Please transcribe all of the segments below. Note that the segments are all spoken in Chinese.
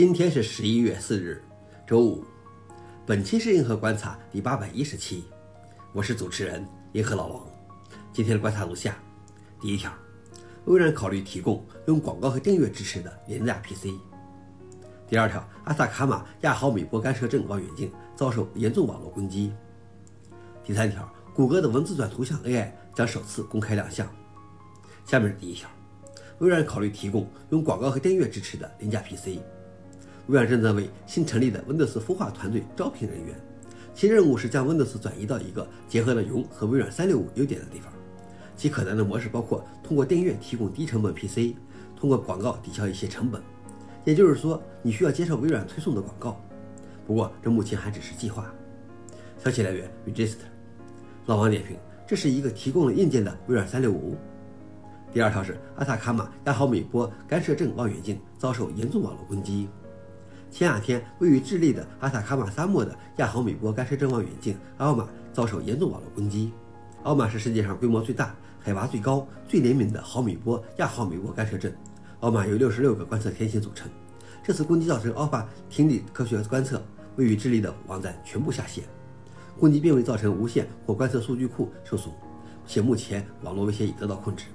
今天是十一月四日，周五。本期是银河观察第八百一十期，我是主持人银河老王。今天的观察如下：第一条，微软考虑提供用广告和订阅支持的廉价 PC。第二条，阿萨卡马亚毫米波干涉症望远镜遭受严重网络攻击。第三条，谷歌的文字转图像 AI 将首次公开亮相。下面是第一条，微软考虑提供用广告和订阅支持的廉价 PC。微软正在为新成立的 Windows 孵化团队招聘人员，其任务是将 Windows 转移到一个结合了云和微软365优点的地方。其可能的模式包括通过订阅提供低成本 PC，通过广告抵消一些成本。也就是说，你需要接受微软推送的广告。不过，这目前还只是计划。消息来源：Register。老王点评：这是一个提供了硬件的微软365。第二条是阿塔卡马亚毫米波干涉症望远镜遭受严重网络攻击。前两天，位于智利的阿塔卡马沙漠的亚毫米波干涉症望远镜奥马遭受严重网络攻击。奥马是世界上规模最大、海拔最高、最灵敏的毫米波亚毫米波干涉阵。奥马由六十六个观测天线组成。这次攻击造成奥法听力科学观测位于智利的网站全部下线。攻击并未造成无线或观测数据库受损，且目前网络威胁已得到控制，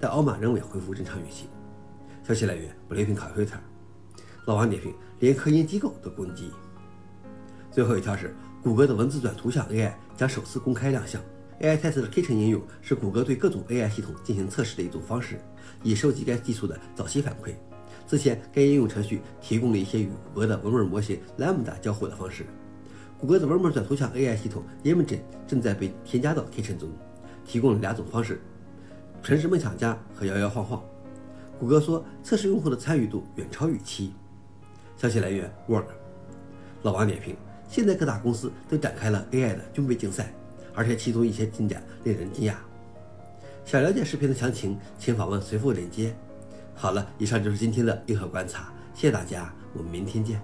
但奥马仍未恢复正常运行。消息来源：布雷平卡推特。老王点评：连科研机构都攻击。最后一条是，谷歌的文字转图像 AI 将首次公开亮相。AI Test 的 Kitchen 应用是谷歌对各种 AI 系统进行测试的一种方式，以收集该技术的早期反馈。之前，该应用程序提供了一些与谷歌的文本模型 Lambda 交互的方式。谷歌的文本转图像 AI 系统 Imagen 正在被添加到 Kitchen 中，提供了两种方式：城市梦想家和摇摇晃晃。谷歌说，测试用户的参与度远超预期。消息来源：Work。老王点评：现在各大公司都展开了 AI 的军备竞赛，而且其中一些进展令人惊讶。想了解视频的详情，请访问随附链接。好了，以上就是今天的硬核观察，谢谢大家，我们明天见。